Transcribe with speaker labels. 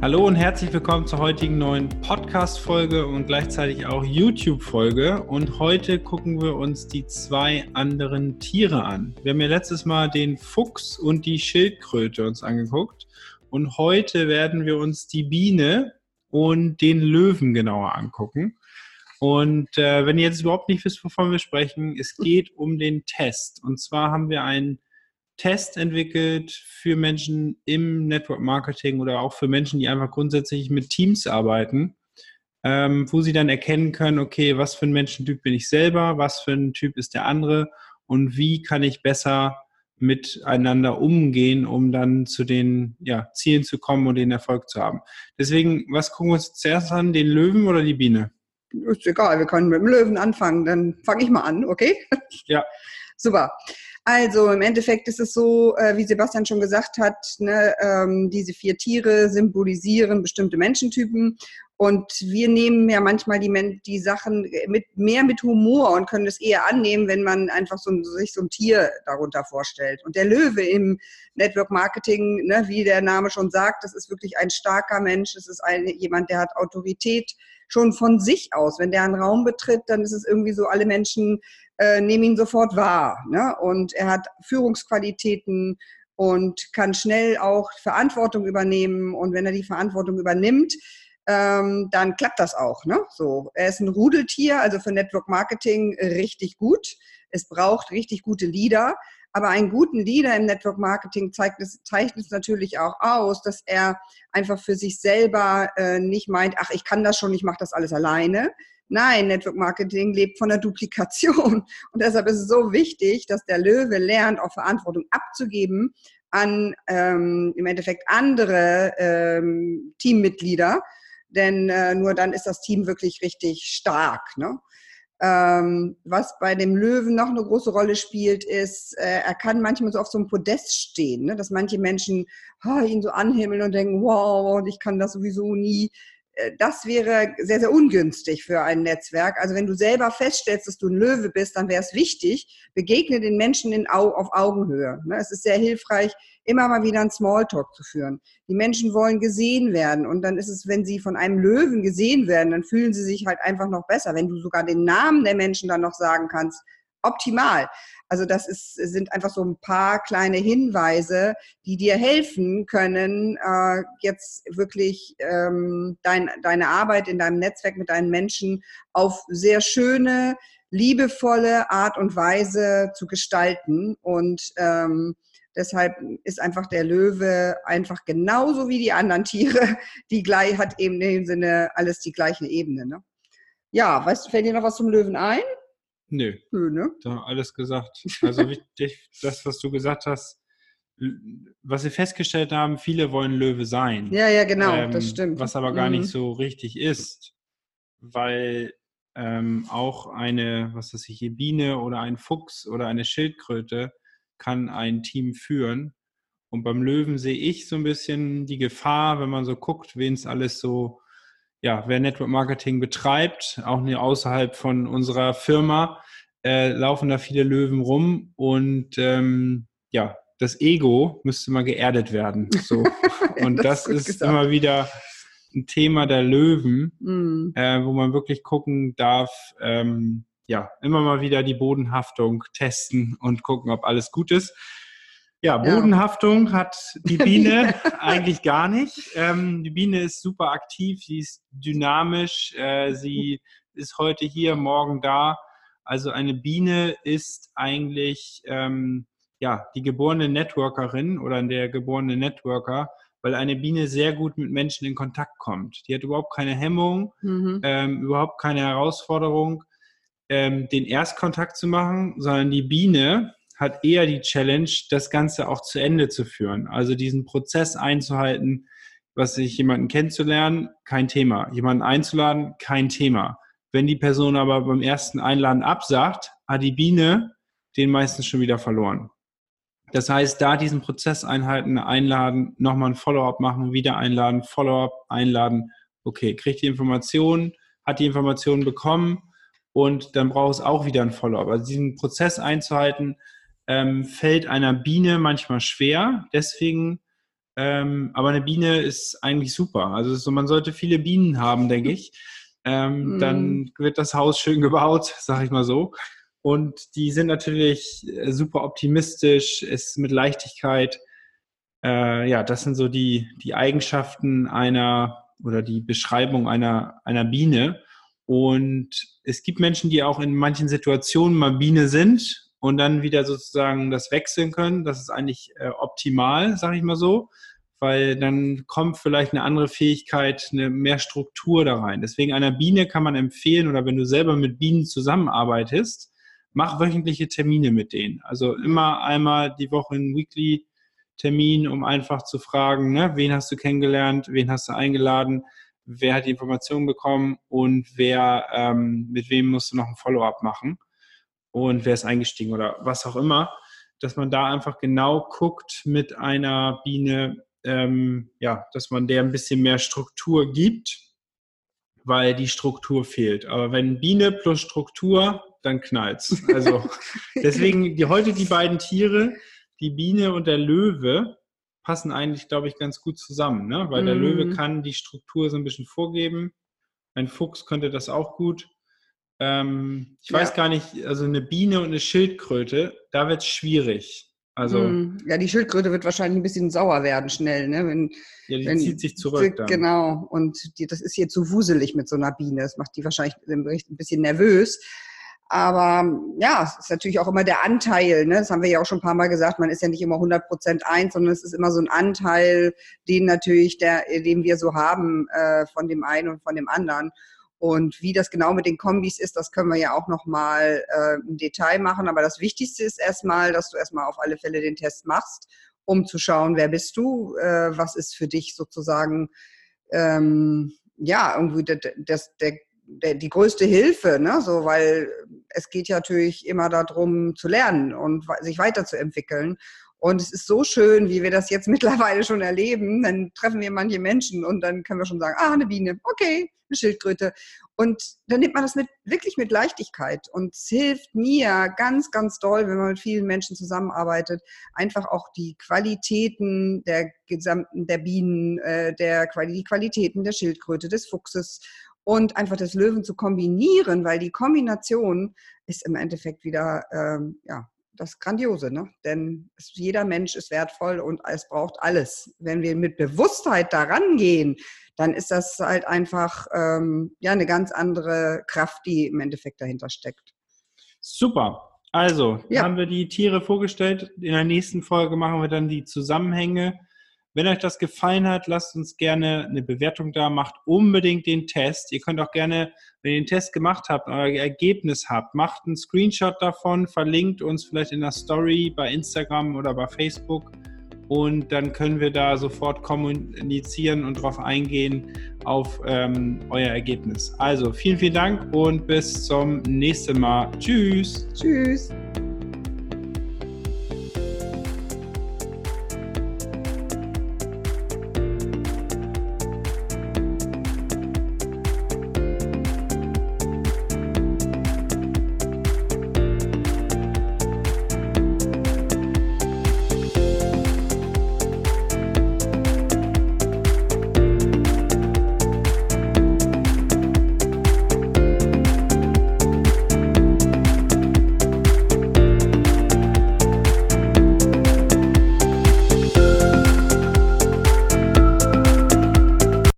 Speaker 1: Hallo und herzlich willkommen zur heutigen neuen Podcast-Folge und gleichzeitig auch YouTube-Folge. Und heute gucken wir uns die zwei anderen Tiere an. Wir haben ja letztes Mal den Fuchs und die Schildkröte uns angeguckt. Und heute werden wir uns die Biene und den Löwen genauer angucken. Und äh, wenn ihr jetzt überhaupt nicht wisst, wovon wir sprechen, es geht um den Test. Und zwar haben wir einen Test entwickelt für Menschen im Network Marketing oder auch für Menschen, die einfach grundsätzlich mit Teams arbeiten, ähm, wo sie dann erkennen können, okay, was für ein Menschentyp bin ich selber, was für ein Typ ist der andere und wie kann ich besser miteinander umgehen, um dann zu den ja, Zielen zu kommen und den Erfolg zu haben. Deswegen, was gucken wir uns zuerst an, den Löwen oder die Biene?
Speaker 2: Ist egal, wir können mit dem Löwen anfangen. Dann fange ich mal an, okay?
Speaker 1: Ja.
Speaker 2: Super. Also im Endeffekt ist es so, äh, wie Sebastian schon gesagt hat, ne, ähm, diese vier Tiere symbolisieren bestimmte Menschentypen und wir nehmen ja manchmal die, die Sachen mit, mehr mit Humor und können es eher annehmen, wenn man einfach so, sich so ein Tier darunter vorstellt. Und der Löwe im Network Marketing, ne, wie der Name schon sagt, das ist wirklich ein starker Mensch. Das ist ein, jemand, der hat Autorität schon von sich aus. Wenn der einen Raum betritt, dann ist es irgendwie so, alle Menschen äh, nehmen ihn sofort wahr. Ne? Und er hat Führungsqualitäten und kann schnell auch Verantwortung übernehmen. Und wenn er die Verantwortung übernimmt, ähm, dann klappt das auch. Ne? So, er ist ein Rudeltier, also für Network Marketing richtig gut. Es braucht richtig gute Leader. Aber einen guten Leader im Network Marketing zeigt es, zeichnet es natürlich auch aus, dass er einfach für sich selber äh, nicht meint, ach, ich kann das schon, ich mache das alles alleine, Nein, Network Marketing lebt von der Duplikation. Und deshalb ist es so wichtig, dass der Löwe lernt, auch Verantwortung abzugeben an ähm, im Endeffekt andere ähm, Teammitglieder. Denn äh, nur dann ist das Team wirklich richtig stark. Ne? Ähm, was bei dem Löwen noch eine große Rolle spielt, ist, äh, er kann manchmal so auf so einem Podest stehen, ne? dass manche Menschen oh, ihn so anhimmeln und denken, wow, ich kann das sowieso nie. Äh, das wäre sehr, sehr ungünstig für ein Netzwerk. Also wenn du selber feststellst, dass du ein Löwe bist, dann wäre es wichtig, begegne den Menschen in, auf Augenhöhe. Ne, es ist sehr hilfreich, immer mal wieder einen Smalltalk zu führen. Die Menschen wollen gesehen werden und dann ist es, wenn sie von einem Löwen gesehen werden, dann fühlen sie sich halt einfach noch besser. Wenn du sogar den Namen der Menschen dann noch sagen kannst, optimal. Also das ist, sind einfach so ein paar kleine Hinweise, die dir helfen können, äh, jetzt wirklich ähm, dein, deine Arbeit in deinem Netzwerk mit deinen Menschen auf sehr schöne, liebevolle Art und Weise zu gestalten. Und ähm, deshalb ist einfach der Löwe einfach genauso wie die anderen Tiere, die gleich hat eben in dem Sinne alles die gleiche Ebene. Ne? Ja, weißt fällt dir noch was zum Löwen ein?
Speaker 1: Nö. Nö, ne? Da alles gesagt. Also wichtig, das, was du gesagt hast, was wir festgestellt haben, viele wollen Löwe sein.
Speaker 2: Ja, ja, genau, ähm, das stimmt.
Speaker 1: Was aber gar mhm. nicht so richtig ist, weil ähm, auch eine, was weiß ich, Biene oder ein Fuchs oder eine Schildkröte kann ein Team führen. Und beim Löwen sehe ich so ein bisschen die Gefahr, wenn man so guckt, wen es alles so ja, wer Network Marketing betreibt, auch außerhalb von unserer Firma, äh, laufen da viele Löwen rum und ähm, ja, das Ego müsste mal geerdet werden. So. Und das, das ist gesagt. immer wieder ein Thema der Löwen, mm. äh, wo man wirklich gucken darf, ähm, ja, immer mal wieder die Bodenhaftung testen und gucken, ob alles gut ist. Ja, Bodenhaftung ja. hat die Biene eigentlich gar nicht. Ähm, die Biene ist super aktiv, sie ist dynamisch, äh, sie ist heute hier, morgen da. Also eine Biene ist eigentlich ähm, ja, die geborene Networkerin oder der geborene Networker, weil eine Biene sehr gut mit Menschen in Kontakt kommt. Die hat überhaupt keine Hemmung, mhm. ähm, überhaupt keine Herausforderung, ähm, den Erstkontakt zu machen, sondern die Biene hat eher die Challenge, das Ganze auch zu Ende zu führen. Also diesen Prozess einzuhalten, was sich jemanden kennenzulernen, kein Thema. Jemanden einzuladen, kein Thema. Wenn die Person aber beim ersten Einladen absagt, hat die Biene den meistens schon wieder verloren. Das heißt, da diesen Prozess einhalten, einladen, nochmal ein Follow-up machen, wieder einladen, Follow-up, einladen. Okay, kriegt die Information, hat die Information bekommen und dann braucht es auch wieder ein Follow-up. Also diesen Prozess einzuhalten, ähm, fällt einer Biene manchmal schwer. Deswegen Ähm, aber eine Biene ist eigentlich super. Also so, man sollte viele Bienen haben, denke ich. Ähm, mm. Dann wird das Haus schön gebaut, sag ich mal so. Und die sind natürlich äh, super optimistisch, ist mit Leichtigkeit. Äh, ja, das sind so die, die Eigenschaften einer oder die Beschreibung einer, einer Biene. Und es gibt Menschen, die auch in manchen Situationen mal Biene sind und dann wieder sozusagen das wechseln können. Das ist eigentlich äh, optimal, sage ich mal so, weil dann kommt vielleicht eine andere Fähigkeit, eine mehr Struktur da rein. Deswegen einer Biene kann man empfehlen oder wenn du selber mit Bienen zusammenarbeitest, mach wöchentliche Termine mit denen. Also immer einmal die Woche ein Weekly Termin, um einfach zu fragen, ne, wen hast du kennengelernt, wen hast du eingeladen, wer hat die Informationen bekommen und wer, ähm, mit wem musst du noch ein Follow-up machen und wer ist eingestiegen oder was auch immer, dass man da einfach genau guckt mit einer Biene, ähm, ja, dass man der ein bisschen mehr Struktur gibt, weil die Struktur fehlt. Aber wenn Biene plus Struktur, dann knallt's. Also deswegen die, heute die beiden Tiere, die Biene und der Löwe, passen eigentlich, glaube ich, ganz gut zusammen, ne? weil mm. der Löwe mhm. kann die Struktur so ein bisschen vorgeben. Ein Fuchs könnte das auch gut. Ähm, ich ja. weiß gar nicht, also eine Biene und eine Schildkröte, da wird es schwierig. Also,
Speaker 2: hm. ja, die Schildkröte wird wahrscheinlich ein bisschen sauer werden schnell, ne? Wenn,
Speaker 1: ja, die wenn, zieht sich zurück. Dann.
Speaker 2: Genau. Und die, das ist hier zu wuselig mit so einer Biene. Das macht die wahrscheinlich im Bericht ein bisschen nervös. Aber ja, es ist natürlich auch immer der Anteil. Ne? Das haben wir ja auch schon ein paar Mal gesagt. Man ist ja nicht immer 100 Prozent eins, sondern es ist immer so ein Anteil, den natürlich, der, den wir so haben äh, von dem einen und von dem anderen. Und wie das genau mit den Kombis ist, das können wir ja auch nochmal äh, im Detail machen. Aber das Wichtigste ist erstmal, dass du erstmal auf alle Fälle den Test machst, um zu schauen, wer bist du, äh, was ist für dich sozusagen, ähm, ja, irgendwie das, das, der der, die größte Hilfe, ne? so, weil es geht ja natürlich immer darum zu lernen und sich weiterzuentwickeln. Und es ist so schön, wie wir das jetzt mittlerweile schon erleben. Dann treffen wir manche Menschen und dann können wir schon sagen, ah, eine Biene, okay, eine Schildkröte. Und dann nimmt man das mit, wirklich mit Leichtigkeit. Und es hilft mir ganz, ganz doll, wenn man mit vielen Menschen zusammenarbeitet, einfach auch die Qualitäten der gesamten, der Bienen, äh, der, die Qualitäten der Schildkröte, des Fuchses und einfach das Löwen zu kombinieren, weil die Kombination ist im Endeffekt wieder ähm, ja, das Grandiose. Ne? Denn es, jeder Mensch ist wertvoll und es braucht alles. Wenn wir mit Bewusstheit daran gehen, dann ist das halt einfach ähm, ja, eine ganz andere Kraft, die im Endeffekt dahinter steckt.
Speaker 1: Super. Also, ja. haben wir die Tiere vorgestellt. In der nächsten Folge machen wir dann die Zusammenhänge wenn euch das gefallen hat, lasst uns gerne eine Bewertung da, macht unbedingt den Test. Ihr könnt auch gerne, wenn ihr den Test gemacht habt, euer Ergebnis habt, macht einen Screenshot davon, verlinkt uns vielleicht in der Story bei Instagram oder bei Facebook und dann können wir da sofort kommunizieren und darauf eingehen auf ähm, euer Ergebnis. Also vielen, vielen Dank und bis zum nächsten Mal. Tschüss.
Speaker 2: Tschüss.